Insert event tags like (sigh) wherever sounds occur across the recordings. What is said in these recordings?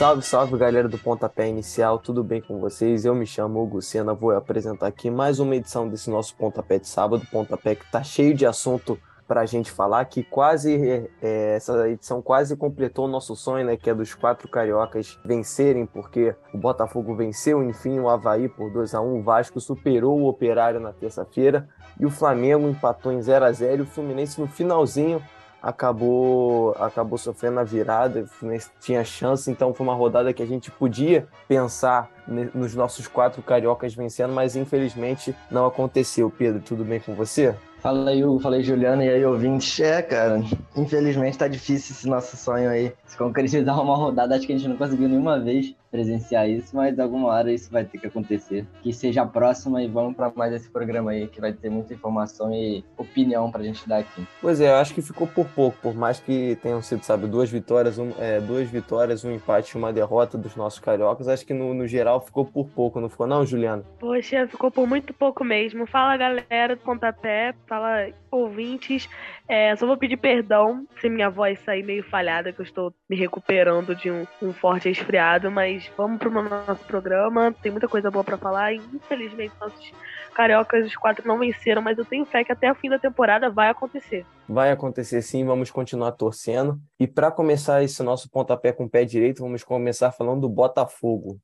Salve, salve galera do Pontapé Inicial, tudo bem com vocês? Eu me chamo Hugo Sena, vou apresentar aqui mais uma edição desse nosso Pontapé de sábado, Pontapé que tá cheio de assunto para a gente falar, que quase, é, é, essa edição quase completou o nosso sonho, né, que é dos quatro cariocas vencerem, porque o Botafogo venceu, enfim, o Havaí por 2 a 1 o Vasco superou o Operário na terça-feira, e o Flamengo empatou em 0 a 0 e o Fluminense no finalzinho acabou acabou sofrendo a virada, tinha chance, então foi uma rodada que a gente podia pensar nos nossos quatro cariocas vencendo, mas infelizmente não aconteceu. Pedro, tudo bem com você? Fala aí, Hugo, falei Juliana, e aí, ouvintes. É, cara, infelizmente tá difícil esse nosso sonho aí. Se concretizar uma rodada, acho que a gente não conseguiu nenhuma vez presenciar isso, mas alguma hora isso vai ter que acontecer. Que seja a próxima e vamos para mais esse programa aí, que vai ter muita informação e opinião pra gente dar aqui. Pois é, eu acho que ficou por pouco, por mais que tenham sido, sabe, duas vitórias, um, é, duas vitórias, um empate e uma derrota dos nossos cariocas, acho que no, no geral ficou por pouco, não ficou não, Juliana? Poxa, ficou por muito pouco mesmo. Fala, galera do Pontapé, fala, ouvintes. É, só vou pedir perdão se minha voz sair meio falhada, que eu estou me recuperando de um, um forte resfriado, mas vamos pro nosso programa. Tem muita coisa boa para falar. E, infelizmente, nossos cariocas, os quatro, não venceram, mas eu tenho fé que até o fim da temporada vai acontecer. Vai acontecer sim, vamos continuar torcendo. E para começar esse nosso pontapé com o pé direito, vamos começar falando do Botafogo.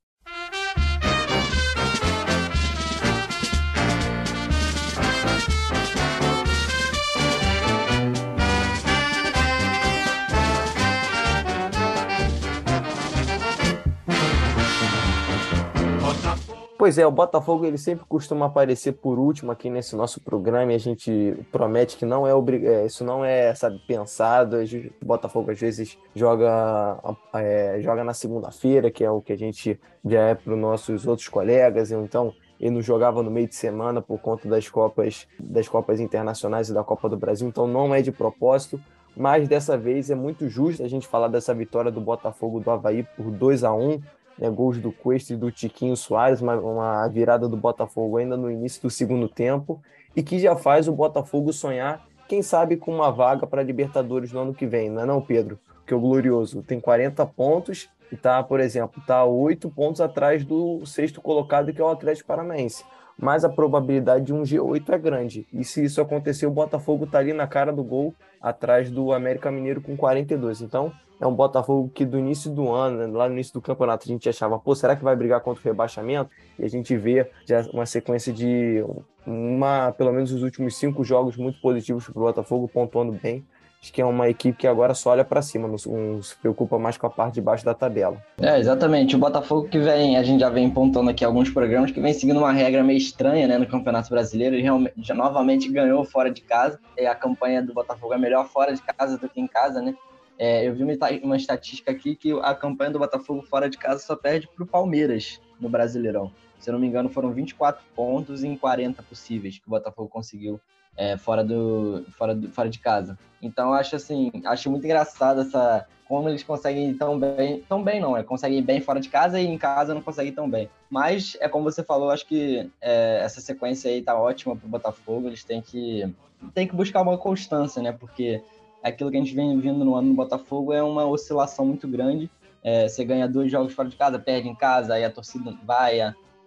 Pois é, o Botafogo ele sempre costuma aparecer por último aqui nesse nosso programa e a gente promete que não é obrigado, é, isso não é sabe, pensado. O Botafogo às vezes joga, é, joga na segunda-feira, que é o que a gente já é para os nossos outros colegas, então ele não jogava no meio de semana por conta das Copas, das Copas Internacionais e da Copa do Brasil, então não é de propósito. Mas dessa vez é muito justo a gente falar dessa vitória do Botafogo do Havaí por 2 a 1 né, gols do Cuesta e do Tiquinho Soares, uma, uma virada do Botafogo ainda no início do segundo tempo, e que já faz o Botafogo sonhar, quem sabe, com uma vaga para Libertadores no ano que vem, não é não, Pedro? Porque o Glorioso tem 40 pontos e está, por exemplo, está oito pontos atrás do sexto colocado, que é o Atlético Paranaense. Mas a probabilidade de um G8 é grande. E se isso acontecer, o Botafogo está ali na cara do gol, atrás do América Mineiro com 42. Então, é um Botafogo que do início do ano, né, lá no início do campeonato, a gente achava, pô, será que vai brigar contra o rebaixamento? E a gente vê já uma sequência de uma, pelo menos os últimos cinco jogos muito positivos para o Botafogo, pontuando bem. Acho que é uma equipe que agora só olha para cima, não, se preocupa mais com a parte de baixo da tabela. É, exatamente. O Botafogo que vem, a gente já vem pontuando aqui alguns programas, que vem seguindo uma regra meio estranha né, no Campeonato Brasileiro. Ele realmente, já novamente ganhou fora de casa. E a campanha do Botafogo é melhor fora de casa do que em casa, né? É, eu vi uma, uma estatística aqui que a campanha do Botafogo fora de casa só perde para o Palmeiras no Brasileirão. Se eu não me engano, foram 24 pontos em 40 possíveis que o Botafogo conseguiu é, fora, do, fora, do, fora de casa. Então, acho assim, acho muito engraçado essa como eles conseguem tão bem, tão bem não, é conseguem bem fora de casa e em casa não conseguem tão bem. Mas é como você falou, acho que é, essa sequência aí tá ótima para o Botafogo. Eles têm que têm que buscar uma constância, né? Porque aquilo que a gente vem vindo no ano no Botafogo é uma oscilação muito grande. É, você ganha dois jogos fora de casa, perde em casa, aí a torcida vai,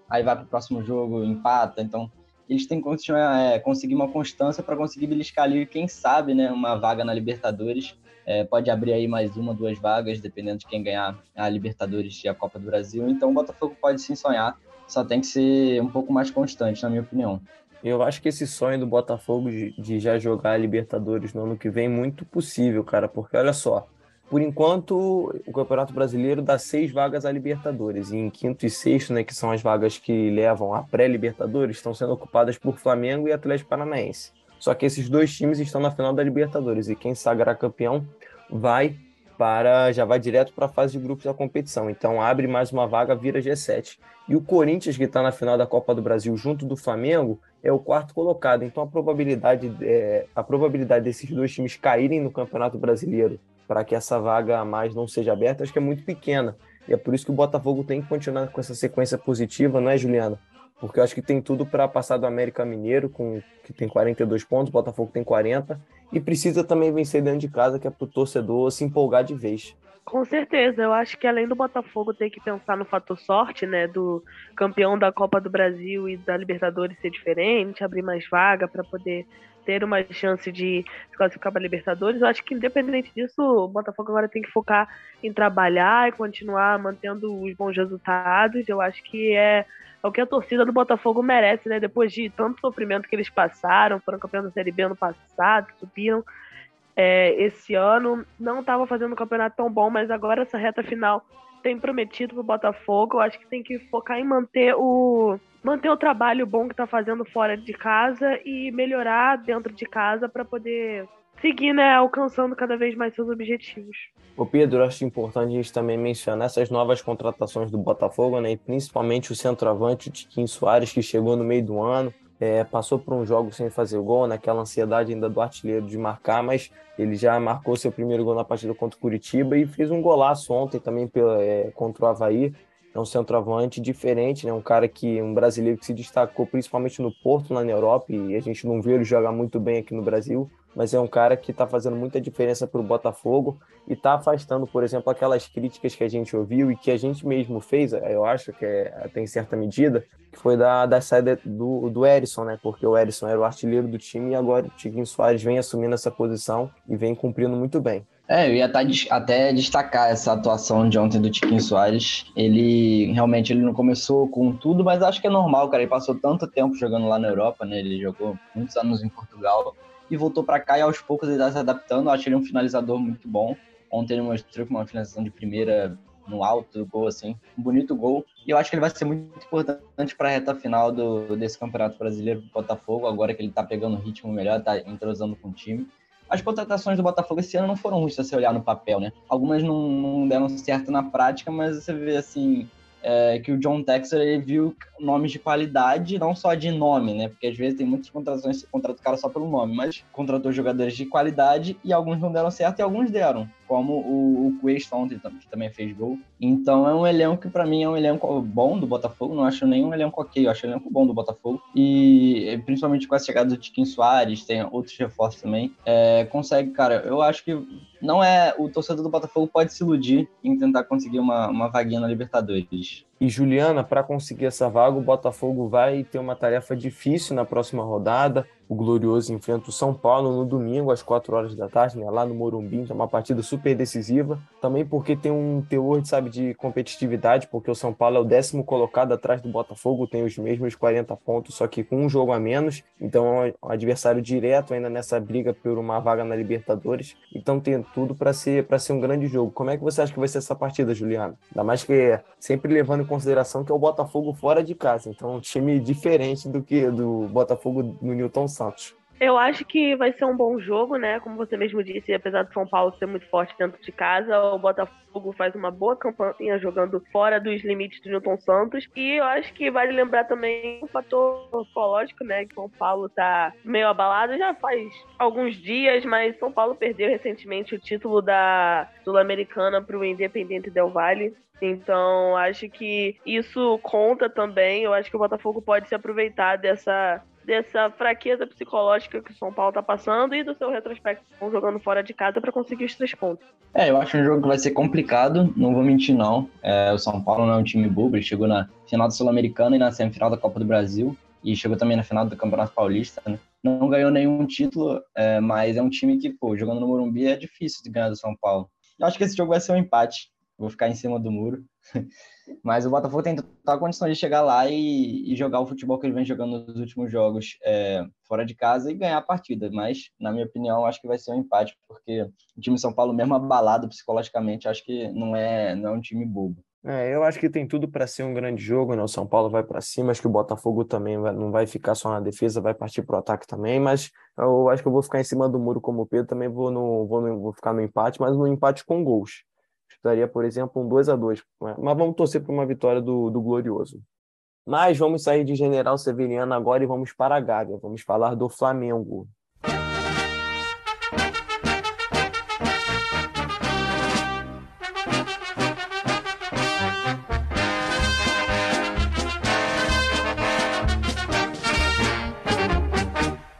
aí vai para o próximo jogo, empata. Então, eles têm que continuar, é, conseguir uma constância para conseguir beliscar ali, quem sabe, né, uma vaga na Libertadores. É, pode abrir aí mais uma, duas vagas, dependendo de quem ganhar a Libertadores e a Copa do Brasil. Então, o Botafogo pode sim sonhar, só tem que ser um pouco mais constante, na minha opinião. Eu acho que esse sonho do Botafogo de, de, já jogar a Libertadores no ano que vem é muito possível, cara, porque olha só, por enquanto o Campeonato Brasileiro dá seis vagas à Libertadores, e em quinto e sexto, né, que são as vagas que levam à pré-Libertadores, estão sendo ocupadas por Flamengo e Atlético Paranaense. Só que esses dois times estão na final da Libertadores, e quem sagrar campeão vai para já vai direto para a fase de grupos da competição. Então abre mais uma vaga, vira G7. E o Corinthians, que está na final da Copa do Brasil junto do Flamengo, é o quarto colocado. Então a probabilidade, é, a probabilidade desses dois times caírem no Campeonato Brasileiro para que essa vaga a mais não seja aberta, acho que é muito pequena. E é por isso que o Botafogo tem que continuar com essa sequência positiva, não é, Juliana? Porque eu acho que tem tudo para passar do América Mineiro, com, que tem 42 pontos, o Botafogo tem 40, e precisa também vencer dentro de casa, que é para o torcedor se empolgar de vez. Com certeza, eu acho que além do Botafogo ter que pensar no fator sorte, né, do campeão da Copa do Brasil e da Libertadores ser diferente, abrir mais vaga para poder ter uma chance de se classificar para Libertadores, eu acho que independente disso, o Botafogo agora tem que focar em trabalhar e continuar mantendo os bons resultados. Eu acho que é, é o que a torcida do Botafogo merece, né? Depois de tanto sofrimento que eles passaram, foram campeões da Série B ano passado, subiram é, esse ano, não estava fazendo um campeonato tão bom, mas agora essa reta final tem prometido para o Botafogo. Eu acho que tem que focar em manter o manter o trabalho bom que está fazendo fora de casa e melhorar dentro de casa para poder seguir, né, alcançando cada vez mais seus objetivos. O Pedro, acho importante a gente também mencionar essas novas contratações do Botafogo, né, e principalmente o centroavante, o Tiquinho Soares, que chegou no meio do ano, é, passou por um jogo sem fazer gol, naquela ansiedade ainda do artilheiro de marcar, mas ele já marcou seu primeiro gol na partida contra o Curitiba e fez um golaço ontem também pela, é, contra o Havaí. É um centroavante diferente, né? um cara que um brasileiro que se destacou principalmente no Porto, na Europa, e a gente não vê ele jogar muito bem aqui no Brasil mas é um cara que está fazendo muita diferença para o Botafogo e está afastando, por exemplo, aquelas críticas que a gente ouviu e que a gente mesmo fez, eu acho que é, até em certa medida, que foi da, da saída do, do Erisson, né? Porque o Erisson era o artilheiro do time e agora o Tiquinho Soares vem assumindo essa posição e vem cumprindo muito bem. É, eu ia tá até destacar essa atuação de ontem do Tiquinho Soares. Ele realmente ele não começou com tudo, mas acho que é normal, cara. Ele passou tanto tempo jogando lá na Europa, né? Ele jogou muitos anos em Portugal e voltou para cá e aos poucos ele está se adaptando. Eu acho ele um finalizador muito bom. Ontem ele mostrou uma finalização de primeira no alto, gol assim, um bonito gol. E eu acho que ele vai ser muito importante para a reta final do, desse Campeonato Brasileiro do Botafogo, agora que ele está pegando o ritmo melhor, está entrosando com o time. As contratações do Botafogo esse ano não foram ruins se você olhar no papel, né? Algumas não, não deram certo na prática, mas você vê assim, é, que o John Texer ele viu nomes de qualidade, não só de nome, né? Porque às vezes tem muitas contratações que contrata o cara só pelo nome, mas contratou jogadores de qualidade e alguns não deram certo e alguns deram, como o, o Quest ontem, que também fez gol. Então é um elenco que para mim é um elenco bom do Botafogo, não acho nenhum elenco ok, eu acho um elenco bom do Botafogo. E principalmente com a chegada do Tiquinho Soares, tem outros reforços também, é, consegue, cara, eu acho que não é. O torcedor do Botafogo pode se iludir em tentar conseguir uma, uma vaguinha na Libertadores. E Juliana, para conseguir essa vaga, o Botafogo vai ter uma tarefa difícil na próxima rodada. O Glorioso enfrenta o São Paulo no domingo, às 4 horas da tarde, né, lá no Morumbi, é uma partida super decisiva. Também porque tem um teor, sabe, de competitividade, porque o São Paulo é o décimo colocado atrás do Botafogo, tem os mesmos 40 pontos, só que com um jogo a menos. Então é um adversário direto ainda nessa briga por uma vaga na Libertadores. Então tem tudo para ser, ser um grande jogo. Como é que você acha que vai ser essa partida, Juliana? Ainda mais que sempre levando em consideração que é o Botafogo fora de casa. Então um time diferente do que do Botafogo no Newton Eu acho que vai ser um bom jogo, né? Como você mesmo disse, apesar do São Paulo ser muito forte dentro de casa, o Botafogo faz uma boa campanha jogando fora dos limites do Newton Santos. E eu acho que vale lembrar também o fator psicológico, né? Que São Paulo tá meio abalado já faz alguns dias, mas São Paulo perdeu recentemente o título da Sul-Americana para o Independente Del Valle. Então, acho que isso conta também. Eu acho que o Botafogo pode se aproveitar dessa dessa fraqueza psicológica que o São Paulo tá passando e do seu retrospecto jogando fora de casa para conseguir os três pontos. É, eu acho um jogo que vai ser complicado, não vou mentir não. É, o São Paulo não é um time bobo, ele chegou na final da Sul-Americana e na semifinal da Copa do Brasil e chegou também na final do Campeonato Paulista, né? Não ganhou nenhum título, é, mas é um time que, pô, jogando no Morumbi é difícil de ganhar do São Paulo. Eu acho que esse jogo vai ser um empate. Vou ficar em cima do muro. (laughs) Mas o Botafogo tem total condição de chegar lá e, e, jogar o futebol que ele vem jogando nos últimos jogos é, fora de casa e ganhar a partida. Mas, na minha opinião, acho que vai ser um empate, porque o time de São Paulo, mesmo abalado psicologicamente, acho que não é, não é um time bobo. É, eu acho que tem tudo para ser um grande jogo, né? O São Paulo vai para cima, acho que o Botafogo também vai, não vai ficar só na defesa, vai partir para o ataque também, mas eu acho que eu vou ficar em cima do muro como o Pedro, também vou, no, vou, no, vou ficar no empate, mas no empate com gols daria, por exemplo, um 2 a 2 né? Mas vamos torcer por uma vitória do, do Glorioso. Mas vamos sair de General Severiano agora e vamos para a Gávea. Vamos falar do Flamengo.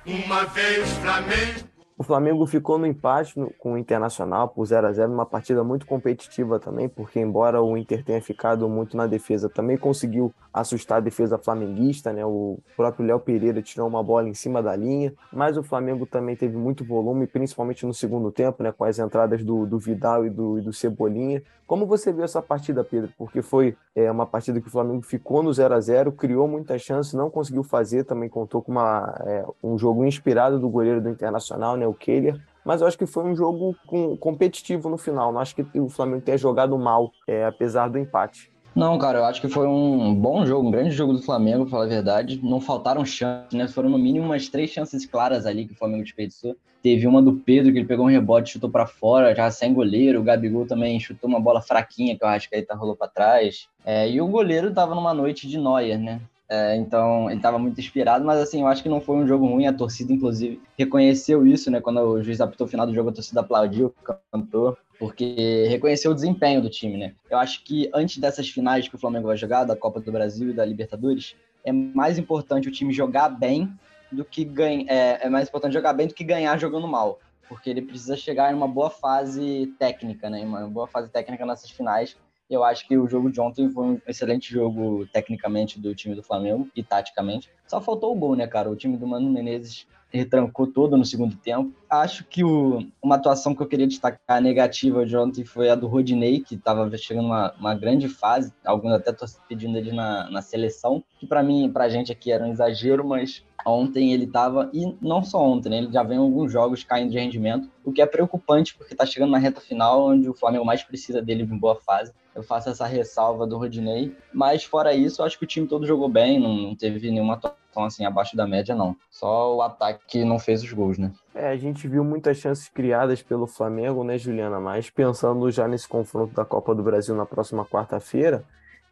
Uma vez Flamengo Flamengo ficou no empate no, com o Internacional por 0 a 0 uma partida muito competitiva também, porque embora o Inter tenha ficado muito na defesa, também conseguiu assustar a defesa flamenguista, né? O próprio Léo Pereira tirou uma bola em cima da linha, mas o Flamengo também teve muito volume, principalmente no segundo tempo, né? Com as entradas do, do Vidal e do, e do Cebolinha. Como você viu essa partida, Pedro? Porque foi é, uma partida que o Flamengo ficou no 0 a 0 criou muitas chances, não conseguiu fazer, também contou com uma, é, um jogo inspirado do goleiro do Internacional, né? o Keller, mas eu acho que foi um jogo com, competitivo no final. Não acho que o Flamengo tenha jogado mal, é, apesar do empate. Não, cara, eu acho que foi um bom jogo, um grande jogo do Flamengo, pra falar a verdade. Não faltaram chances, né? Foram no mínimo umas três chances claras ali que o Flamengo desperdiçou. Teve uma do Pedro, que ele pegou um rebote, chutou para fora, já sem goleiro. O Gabigol também chutou uma bola fraquinha, que eu acho que aí tá rolou para trás. É, e o goleiro tava numa noite de noia, né? É, então ele estava muito inspirado, mas assim, eu acho que não foi um jogo ruim. A torcida, inclusive, reconheceu isso, né? Quando o juiz apitou o final do jogo, a torcida aplaudiu, cantou, porque reconheceu o desempenho do time, né? Eu acho que antes dessas finais que o Flamengo vai jogar, da Copa do Brasil e da Libertadores, é mais importante o time jogar bem do que ganhar. É, é mais importante jogar bem do que ganhar jogando mal. Porque ele precisa chegar em uma boa fase técnica, né? Uma boa fase técnica nessas finais eu acho que o jogo de ontem foi um excelente jogo tecnicamente do time do Flamengo e taticamente. Só faltou o gol, né, cara? O time do Mano Menezes retrancou todo no segundo tempo. Acho que o, uma atuação que eu queria destacar negativa de ontem foi a do Rodinei, que estava chegando uma, uma grande fase. Alguns até estão pedindo ele na, na seleção, que para mim, para a gente aqui era um exagero, mas Ontem ele estava, e não só ontem, né, ele já vem alguns jogos caindo de rendimento, o que é preocupante porque está chegando na reta final, onde o Flamengo mais precisa dele em boa fase. Eu faço essa ressalva do Rodinei, mas fora isso, eu acho que o time todo jogou bem, não, não teve nenhuma atuação assim abaixo da média, não. Só o ataque que não fez os gols, né? É, a gente viu muitas chances criadas pelo Flamengo, né, Juliana? Mas pensando já nesse confronto da Copa do Brasil na próxima quarta-feira,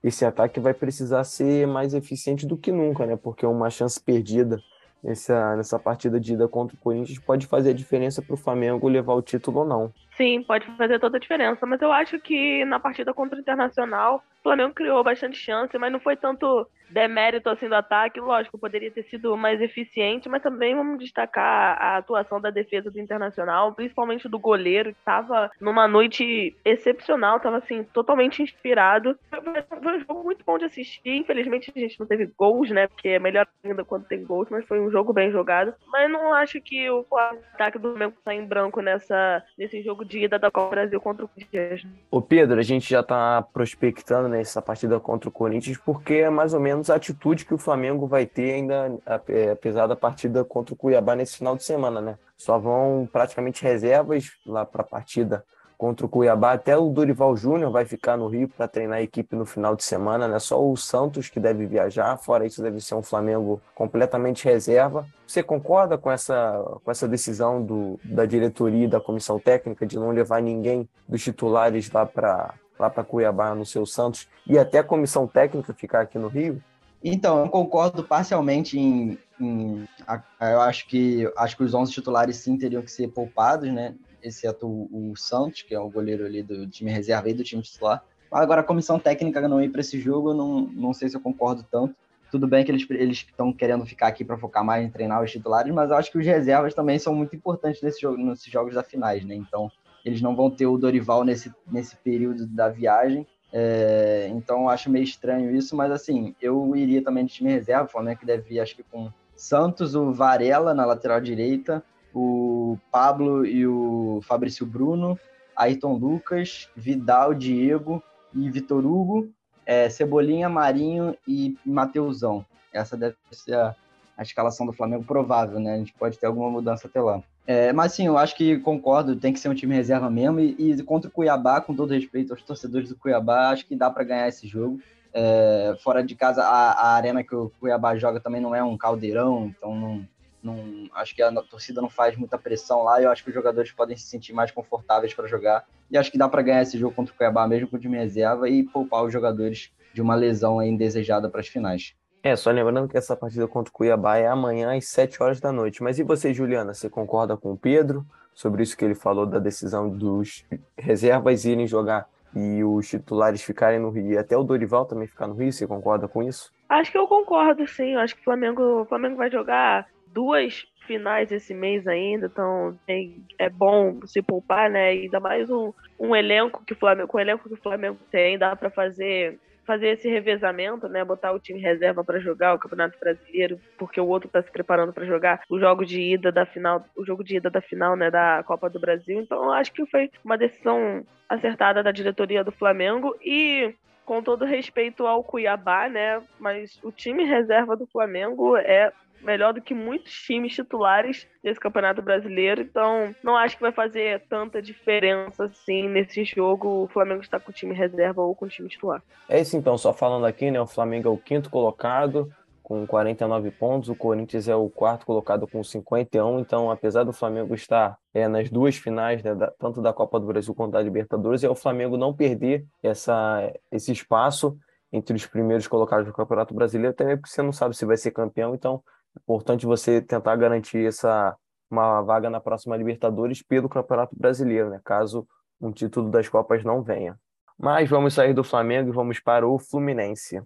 esse ataque vai precisar ser mais eficiente do que nunca, né? Porque uma chance perdida nessa, nessa partida de ida contra o Corinthians pode fazer a diferença para o Flamengo levar o título ou não. Sim, pode fazer toda a diferença, mas eu acho que na partida contra o Internacional, o Flamengo criou bastante chance, mas não foi tanto demérito assim do ataque, lógico, poderia ter sido mais eficiente, mas também vamos destacar a atuação da defesa do Internacional, principalmente do goleiro, que estava numa noite excepcional, estava assim, totalmente inspirado. Foi um jogo muito bom de assistir, infelizmente a gente não teve gols, né, porque é melhor ainda quando tem gols, mas foi um jogo bem jogado. Mas não acho que o ataque do Flamengo está em branco nessa, nesse jogo de ida da Copa Brasil contra o Corinthians. Ô Pedro, a gente já está prospectando nessa partida contra o Corinthians, porque é mais ou menos menos a atitude que o Flamengo vai ter ainda, é, apesar da partida contra o Cuiabá nesse final de semana, né? Só vão praticamente reservas lá para a partida contra o Cuiabá. Até o Dorival Júnior vai ficar no Rio para treinar a equipe no final de semana, né? Só o Santos que deve viajar, fora isso deve ser um Flamengo completamente reserva. Você concorda com essa, com essa decisão do, da diretoria e da comissão técnica de não levar ninguém dos titulares lá para lá para Cuiabá no seu Santos e até a comissão técnica ficar aqui no Rio? Então, eu concordo parcialmente em, em eu acho que acho que os 11 titulares sim teriam que ser poupados, né? Exceto o, o Santos, que é o goleiro ali do time reserva e do time titular. Agora, a comissão técnica não ir para esse jogo, não, não sei se eu concordo tanto. Tudo bem que eles estão querendo ficar aqui para focar mais em treinar os titulares, mas eu acho que os reservas também são muito importantes nesse jogo, nesses jogos da finais, né? Então, eles não vão ter o Dorival nesse, nesse período da viagem. É, então acho meio estranho isso, mas assim, eu iria também de time reserva, o Flamengo que deve ir, acho que com Santos, o Varela na lateral direita, o Pablo e o Fabrício Bruno, Ayrton Lucas, Vidal, Diego e Vitor Hugo, é, Cebolinha, Marinho e Mateusão. Essa deve ser a, a escalação do Flamengo provável, né? A gente pode ter alguma mudança até lá. É, mas sim, eu acho que concordo, tem que ser um time reserva mesmo. E, e contra o Cuiabá, com todo respeito aos torcedores do Cuiabá, acho que dá para ganhar esse jogo. É, fora de casa, a, a, arena que o Cuiabá joga também não é um caldeirão, então não, não, acho que a torcida não faz muita pressão lá. E eu acho que os jogadores podem se sentir mais confortáveis para jogar. E acho que dá para ganhar esse jogo contra o Cuiabá mesmo com o time reserva e poupar os jogadores de uma lesão indesejada para as finais. É, só lembrando que essa partida contra o Cuiabá é amanhã às 7 horas da noite. Mas e você, Juliana? Você concorda com o Pedro sobre isso que ele falou da decisão dos reservas irem jogar e os titulares ficarem no Rio e até o Dorival também ficar no Rio? Você concorda com isso? Acho que eu concordo, sim. acho que o Flamengo, o Flamengo vai jogar duas finais esse mês ainda, então é bom se poupar, né? Ainda mais um, um elenco que o Flamengo, com o elenco que o Flamengo tem, dá para fazer fazer esse revezamento, né? Botar o time reserva para jogar o Campeonato Brasileiro, porque o outro está se preparando para jogar o jogo de ida da final, o jogo de ida da final, né, da Copa do Brasil. Então, eu acho que foi uma decisão acertada da diretoria do Flamengo e com todo respeito ao Cuiabá, né? Mas o time reserva do Flamengo é melhor do que muitos times titulares desse Campeonato Brasileiro, então não acho que vai fazer tanta diferença assim nesse jogo o Flamengo está com o time reserva ou com o time titular. É isso então, só falando aqui, né, o Flamengo é o quinto colocado com 49 pontos, o Corinthians é o quarto colocado com 51, então apesar do Flamengo estar é, nas duas finais, né, da, tanto da Copa do Brasil quanto da Libertadores, é o Flamengo não perder essa, esse espaço entre os primeiros colocados do Campeonato Brasileiro, também porque você não sabe se vai ser campeão, então Importante você tentar garantir essa uma vaga na próxima Libertadores pelo Campeonato Brasileiro, né? Caso um título das Copas não venha. Mas vamos sair do Flamengo e vamos para o Fluminense.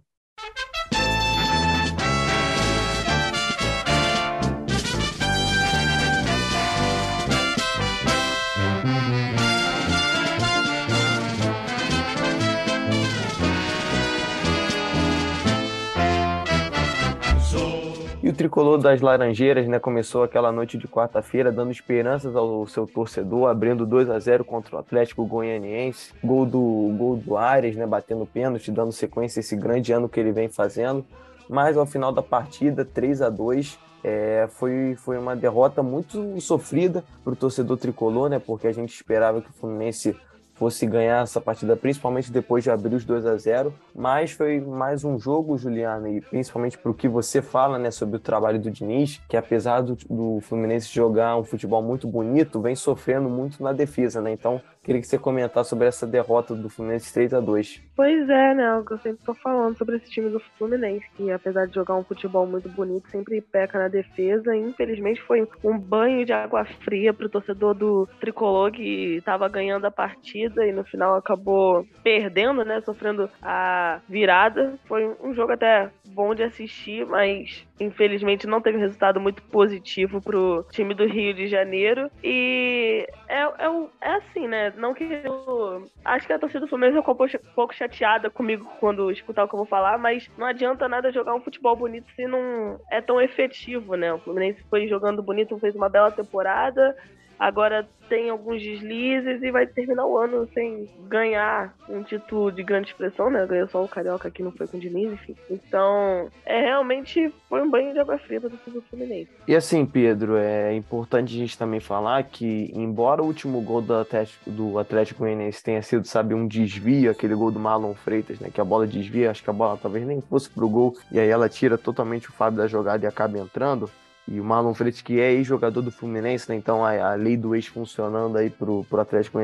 O tricolor das Laranjeiras né, começou aquela noite de quarta-feira dando esperanças ao seu torcedor, abrindo 2 a 0 contra o Atlético Goianiense. Gol do, gol do Ares, né, batendo pênalti, dando sequência a esse grande ano que ele vem fazendo. Mas ao final da partida, 3 a 2 é, foi, foi uma derrota muito sofrida para o torcedor tricolor, né, porque a gente esperava que o Fluminense fosse ganhar essa partida, principalmente depois de abrir os 2 a 0 Mas foi mais um jogo, Juliana, e principalmente para o que você fala né, sobre o trabalho do Diniz, que apesar do, do Fluminense jogar um futebol muito bonito, vem sofrendo muito na defesa, né? Então, queria que você comentasse sobre essa derrota do Fluminense 3 a 2 Pois é, né? O que eu sempre estou falando sobre esse time do Fluminense, que apesar de jogar um futebol muito bonito, sempre peca na defesa. Infelizmente, foi um banho de água fria para o torcedor do tricolor que estava ganhando a partida e no final acabou perdendo, né? Sofrendo a virada. Foi um jogo até bom de assistir, mas infelizmente não teve resultado muito positivo pro time do Rio de Janeiro. E é, é, é assim, né? Não que eu. Acho que a torcida do Fluminense ficou um pouco chateada comigo quando escutar o que eu vou falar, mas não adianta nada jogar um futebol bonito se não é tão efetivo, né? O Fluminense foi jogando bonito, fez uma bela temporada agora tem alguns deslizes e vai terminar o ano sem ganhar um título de grande expressão, né? Ganhou só o Carioca que não foi com o Diniz, enfim. Então, é realmente foi um banho de água fria para o Fluminense. E assim, Pedro, é importante a gente também falar que, embora o último gol do Atlético, do Atlético Goianiense tenha sido, sabe, um desvio, aquele gol do Marlon Freitas, né? Que a bola desvia, acho que a bola talvez nem fosse pro gol, e aí ela tira totalmente o Fábio da jogada e acaba entrando. E o Marlon Freitas, que é ex-jogador do Fluminense, né? então a, a, lei do ex funcionando aí pro, pro Atlético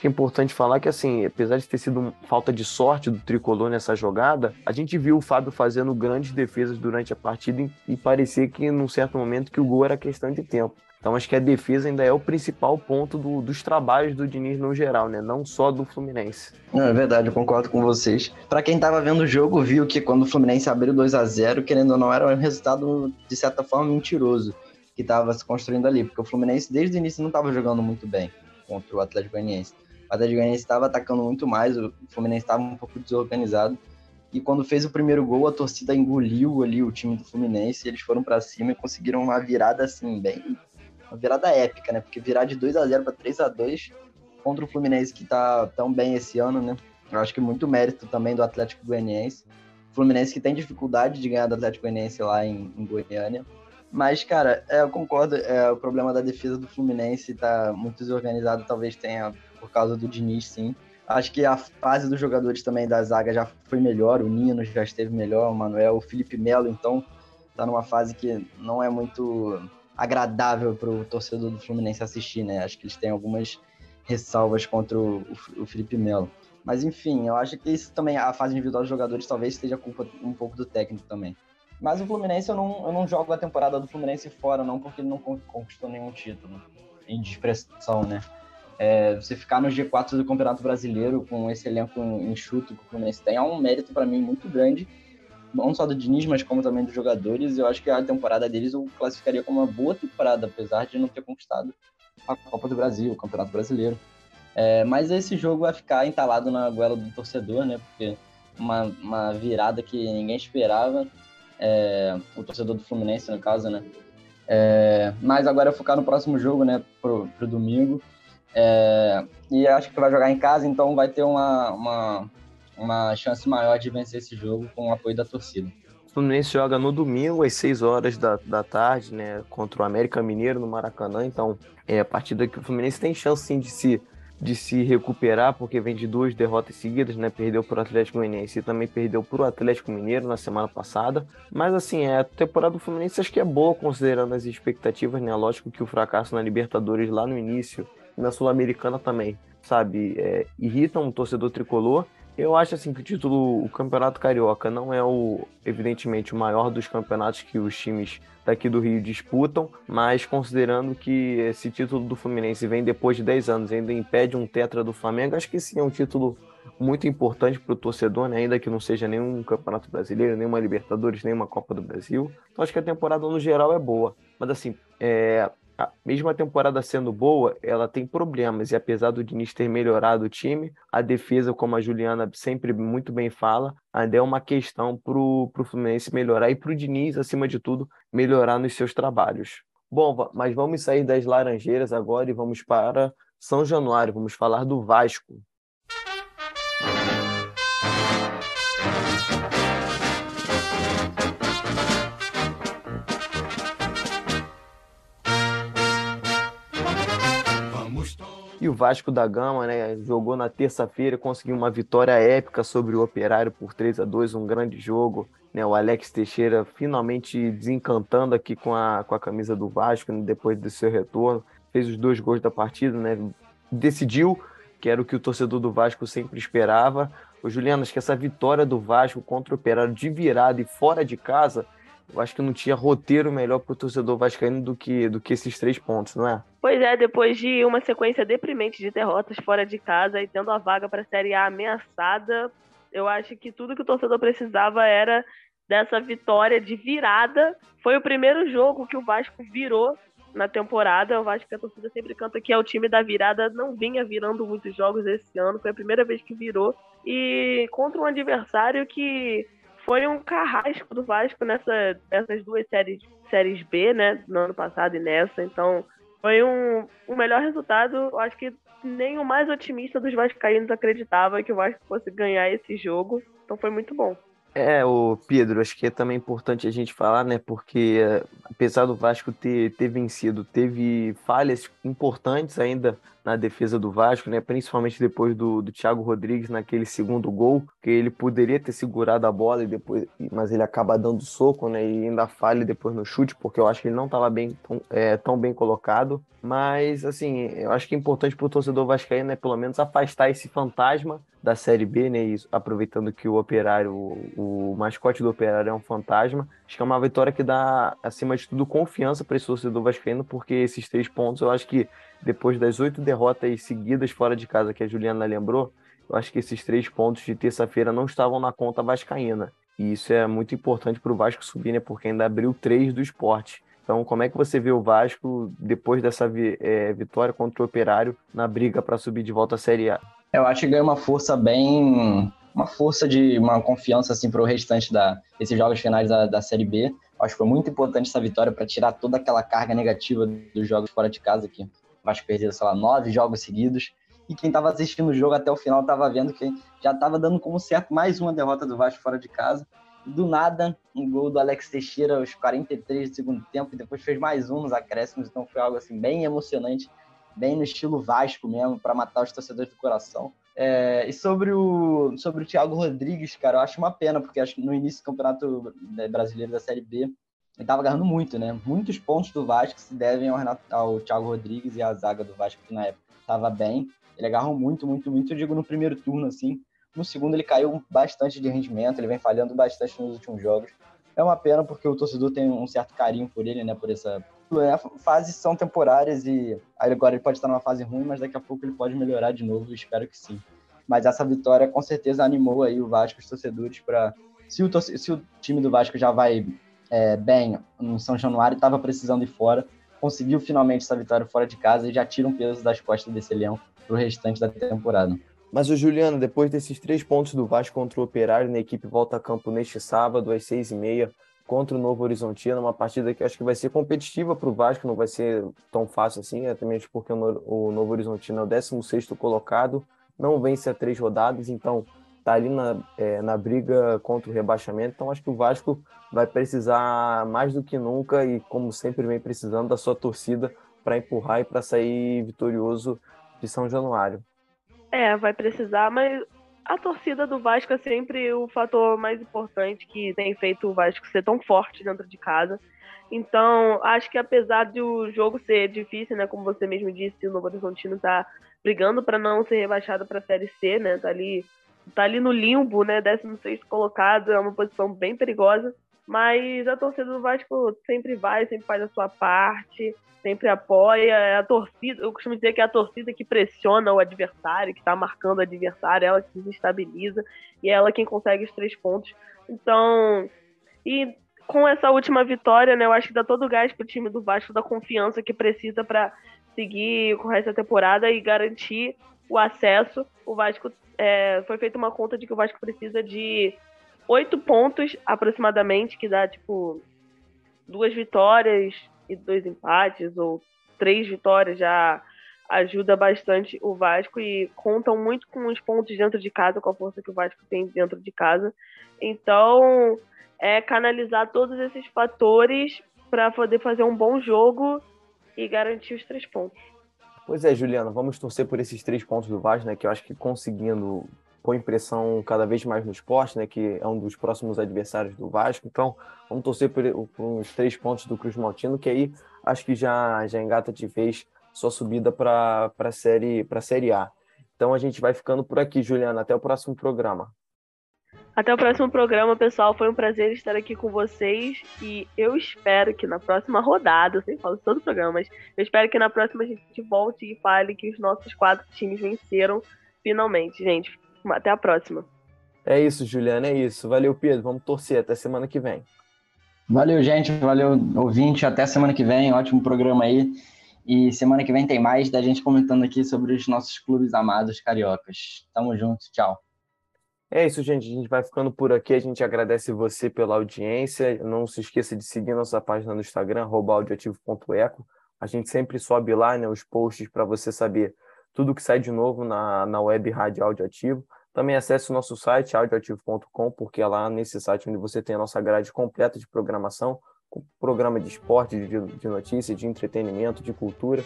que é importante falar que, assim, apesar de ter sido falta de sorte do tricolor nessa jogada, a gente viu o Fábio fazendo grandes defesas durante a partida e, e parecia que, num certo momento, que o gol era questão de tempo. Então acho que a defesa ainda é o principal ponto do, dos trabalhos do Diniz no geral, né? Não só do Fluminense. Não, é verdade, eu concordo com vocês. Para quem estava vendo o jogo, viu que quando o Fluminense abriu 2 a 0 querendo ou não, era um resultado, de certa forma, mentiroso que estava se construindo ali, porque o Fluminense desde o início não estava jogando muito bem contra o Atlético Goianiense. O Atlético Goianiense estava atacando muito mais, o Fluminense estava um pouco desorganizado. E quando fez o primeiro gol, a torcida engoliu ali o time do Fluminense, eles foram para cima e conseguiram uma virada assim bem uma virada épica, né? Porque virar de 2 a 0 para 3 a 2 contra o Fluminense que tá tão bem esse ano, né? Eu acho que muito mérito também do Atlético Goianiense. Fluminense que tem dificuldade de ganhar do Atlético Goianiense lá em, em Goiânia. Mas, cara, é, eu concordo, é, o problema da defesa do Fluminense tá muito desorganizado, talvez tenha por causa do Diniz, sim. Acho que a fase dos jogadores também da zaga já foi melhor, o Nino já esteve melhor, o Manuel, o Felipe Melo, então, tá numa fase que não é muito agradável para o torcedor do Fluminense assistir, né? Acho que eles têm algumas ressalvas contra o, o, Felipe Melo. Mas enfim, eu acho que isso também, a fase individual dos jogadores, talvez esteja culpa um pouco do técnico também. Mas o Fluminense, eu não, eu não jogo a temporada do Fluminense fora, não, porque ele não conquistou nenhum título em expressão, né? É, você ficar no G4 do Campeonato Brasileiro com esse elenco enxuto que o Fluminense tem é um mérito para mim muito grande não só do Diniz, mas como também dos jogadores. Eu acho que a temporada deles eu classificaria como uma boa temporada, apesar de não ter conquistado a Copa do Brasil, o Campeonato Brasileiro. É, mas esse jogo vai ficar entalado na goela do torcedor, né? Porque uma, uma virada que ninguém esperava, é, o torcedor do Fluminense, no caso, né? É, mas agora focar no próximo jogo, né? Pro, pro domingo. É, e acho que vai jogar em casa, então vai ter uma, uma, uma chance maior de vencer esse jogo com o apoio da torcida. O Fluminense joga no domingo às 6 horas da, da tarde, né, contra o América Mineiro no Maracanã. Então, é a partida que o Fluminense tem chance sim de se de se recuperar, porque vem de duas derrotas seguidas, né? Perdeu para o Atlético Mineiro e também perdeu para o Atlético Mineiro na semana passada. Mas assim, é, a temporada do Fluminense acho que é boa considerando as expectativas, né? Lógico que o fracasso na Libertadores lá no início na Sul-Americana também, sabe? É, irrita um torcedor tricolor. Eu acho assim que o título, o Campeonato Carioca não é o, evidentemente, o maior dos campeonatos que os times daqui do Rio disputam, mas considerando que esse título do Fluminense vem depois de 10 anos ainda impede um tetra do Flamengo, acho que sim é um título muito importante para o torcedor, né? ainda que não seja nenhum Campeonato Brasileiro, nenhuma Libertadores, nenhuma Copa do Brasil. Então acho que a temporada no geral é boa. Mas assim, é, a, mesmo a temporada sendo boa, ela tem problemas. E apesar do Diniz ter melhorado o time, a defesa, como a Juliana sempre muito bem fala, ainda é uma questão para o Fluminense melhorar e para o Diniz, acima de tudo, melhorar nos seus trabalhos. Bom, mas vamos sair das Laranjeiras agora e vamos para São Januário. Vamos falar do Vasco. E o Vasco da Gama, né, jogou na terça-feira, conseguiu uma vitória épica sobre o Operário por 3 a 2 um grande jogo. Né, o Alex Teixeira finalmente desencantando aqui com a, com a camisa do Vasco né, depois do seu retorno. Fez os dois gols da partida, né, decidiu, que era o que o torcedor do Vasco sempre esperava. O Juliano, acho que essa vitória do Vasco contra o Operário de virada e fora de casa eu acho que não tinha roteiro melhor para o torcedor vascaíno do que, do que esses três pontos, não é? Pois é, depois de uma sequência deprimente de derrotas fora de casa e tendo a vaga para a Série A ameaçada, eu acho que tudo que o torcedor precisava era dessa vitória de virada. Foi o primeiro jogo que o Vasco virou na temporada. O Vasco que a torcida sempre canta que é o time da virada, não vinha virando muitos jogos esse ano, foi a primeira vez que virou. E contra um adversário que foi um carrasco do Vasco nessa, nessas duas séries, séries B, né? No ano passado e nessa. Então, foi um, um melhor resultado. Eu acho que nem o mais otimista dos vascaínos acreditava que o Vasco fosse ganhar esse jogo. Então, foi muito bom. É, o Pedro, acho que é também importante a gente falar, né? Porque apesar do Vasco ter, ter vencido, teve falhas importantes ainda na defesa do Vasco, né? Principalmente depois do, do Thiago Rodrigues naquele segundo gol, que ele poderia ter segurado a bola e depois, mas ele acaba dando soco, né? E ainda falha depois no chute, porque eu acho que ele não estava bem tão, é, tão bem colocado. Mas assim, eu acho que é importante para o torcedor vascaíno, né? Pelo menos afastar esse fantasma da Série B, né? E aproveitando que o Operário, o, o mascote do Operário é um fantasma, acho que é uma vitória que dá, acima de tudo, confiança para esse torcedor vascaíno, porque esses três pontos eu acho que depois das oito derrotas seguidas fora de casa que a Juliana lembrou, eu acho que esses três pontos de terça-feira não estavam na conta vascaína. E isso é muito importante para o Vasco subir, né? Porque ainda abriu três do esporte. Então, como é que você vê o Vasco depois dessa é, vitória contra o Operário na briga para subir de volta à Série A? Eu acho que ganha uma força bem. Uma força de uma confiança assim, para o restante da, desses jogos finais da, da Série B. Acho que foi muito importante essa vitória para tirar toda aquela carga negativa dos jogos fora de casa aqui. Vasco perdeu, sei lá, nove jogos seguidos. E quem estava assistindo o jogo até o final estava vendo que já estava dando como certo mais uma derrota do Vasco fora de casa. Do nada, um gol do Alex Teixeira aos 43 do segundo tempo e depois fez mais um nos acréscimos. Então foi algo assim bem emocionante, bem no estilo Vasco mesmo, para matar os torcedores do coração. É, e sobre o, sobre o Thiago Rodrigues, cara, eu acho uma pena, porque acho que no início do Campeonato Brasileiro da Série B, ele tava agarrando muito, né? Muitos pontos do Vasco se devem ao, Renato, ao Thiago Rodrigues e à zaga do Vasco, que na época tava bem. Ele agarrou muito, muito, muito. Eu digo no primeiro turno, assim. No segundo, ele caiu bastante de rendimento, ele vem falhando bastante nos últimos jogos. É uma pena, porque o torcedor tem um certo carinho por ele, né? Por essa. Fases são temporárias e agora ele pode estar numa fase ruim, mas daqui a pouco ele pode melhorar de novo, espero que sim. Mas essa vitória com certeza animou aí o Vasco, os torcedores, para se o, se o time do Vasco já vai é, bem no São Januário, estava precisando ir fora, conseguiu finalmente essa vitória fora de casa e já tira um peso das costas desse leão para o restante da temporada. Mas o Juliano, depois desses três pontos do Vasco contra o Operário, na equipe volta a campo neste sábado às seis e meia contra o Novo Horizontino, uma partida que acho que vai ser competitiva para o Vasco, não vai ser tão fácil assim, até mesmo porque o Novo Horizontino é o 16 colocado, não vence a três rodadas, então está ali na, é, na briga contra o rebaixamento. Então acho que o Vasco vai precisar mais do que nunca e, como sempre, vem precisando da sua torcida para empurrar e para sair vitorioso de São Januário. É, vai precisar, mas a torcida do Vasco é sempre o fator mais importante que tem feito o Vasco ser tão forte dentro de casa. Então, acho que apesar de o jogo ser difícil, né, como você mesmo disse, o Novo Horizontino tá brigando para não ser rebaixado para a Série C, né? Tá ali tá ali no limbo, né? 16 colocado, é uma posição bem perigosa. Mas a torcida do Vasco sempre vai, sempre faz a sua parte, sempre apoia. É a torcida, eu costumo dizer que é a torcida que pressiona o adversário, que está marcando o adversário, ela que desestabiliza e é ela quem consegue os três pontos. Então, e com essa última vitória, né, eu acho que dá todo o gás pro time do Vasco, da confiança que precisa para seguir com o resto da temporada e garantir o acesso. O Vasco é, foi feita uma conta de que o Vasco precisa de oito pontos aproximadamente, que dá tipo duas vitórias e dois empates, ou três vitórias já ajuda bastante o Vasco e contam muito com os pontos dentro de casa, com a força que o Vasco tem dentro de casa. Então, é canalizar todos esses fatores para poder fazer um bom jogo e garantir os três pontos. Pois é, Juliana, vamos torcer por esses três pontos do Vasco, né? Que eu acho que conseguindo põe pressão cada vez mais no esporte, né? Que é um dos próximos adversários do Vasco. Então, vamos torcer por, por os três pontos do Cruz Maltino, que aí acho que já, já engata de vez sua subida para a série, série A. Então a gente vai ficando por aqui, Juliana. Até o próximo programa. Até o próximo programa, pessoal. Foi um prazer estar aqui com vocês. E eu espero que na próxima rodada, eu sempre falo todo o programa, mas eu espero que na próxima a gente volte e fale que os nossos quatro times venceram finalmente, gente. Até a próxima. É isso, Juliana, é isso. Valeu, Pedro. Vamos torcer. Até semana que vem. Valeu, gente. Valeu, ouvinte. Até semana que vem. Ótimo programa aí. E semana que vem tem mais da gente comentando aqui sobre os nossos clubes amados cariocas. Tamo junto. Tchau. É isso, gente. A gente vai ficando por aqui. A gente agradece você pela audiência. Não se esqueça de seguir nossa página no Instagram, audioativo.eco. A gente sempre sobe lá né, os posts para você saber tudo que sai de novo na, na web Rádio Audioativo. Também acesse o nosso site, audioativo.com, porque é lá nesse site onde você tem a nossa grade completa de programação, com programa de esporte, de, de notícia, de entretenimento, de cultura.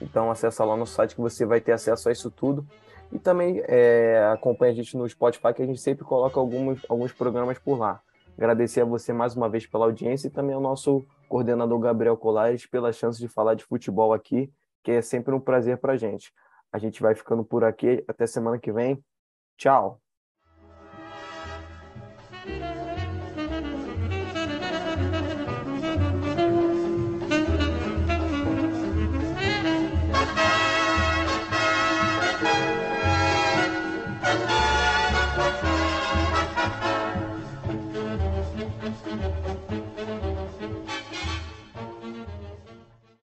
Então acessa lá no site que você vai ter acesso a isso tudo. E também é, acompanha a gente no Spotify, que a gente sempre coloca alguns, alguns programas por lá. Agradecer a você mais uma vez pela audiência e também ao nosso coordenador Gabriel Colares pela chance de falar de futebol aqui, que é sempre um prazer para a gente. A gente vai ficando por aqui. Até semana que vem. Tchau.